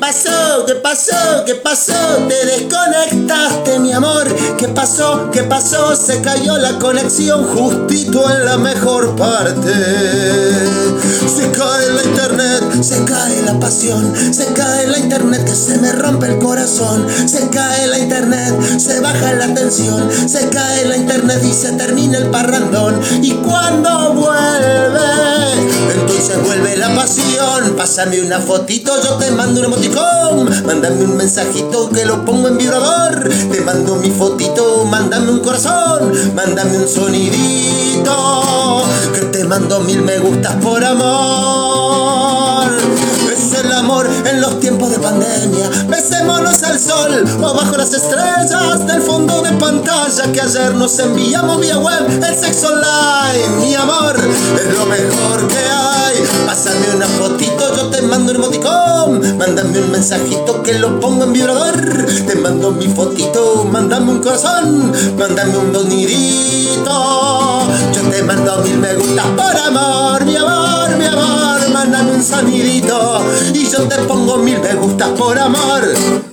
pasó? ¿Qué pasó? ¿Qué pasó? Te desconectaste, mi amor. ¿Qué pasó? ¿Qué pasó? Se cayó la conexión justito en la mejor parte. Se cae la internet, se cae la pasión, se cae la internet que se me rompe el corazón. Se cae la internet, se baja la tensión, se cae la internet y se termina el parrandón. Y cuando Pásame una fotito, yo te mando un emoticón. Mándame un mensajito que lo pongo en vibrador. Te mando mi fotito, mándame un corazón. Mándame un sonidito. Que te mando mil me gustas por amor. Es el amor en los tiempos de pandemia. Besémonos al sol o bajo las estrellas del fondo de pantalla que ayer nos enviamos vía web. El sexo online, mi amor, es lo mejor que Mándame un mensajito que lo pongo en vibrador. Te mando mi fotito, mándame un corazón. Mándame un donidito. Yo te mando mil me gustas por amor, mi amor, mi amor. Mándame un sonidito y yo te pongo mil me gustas por amor.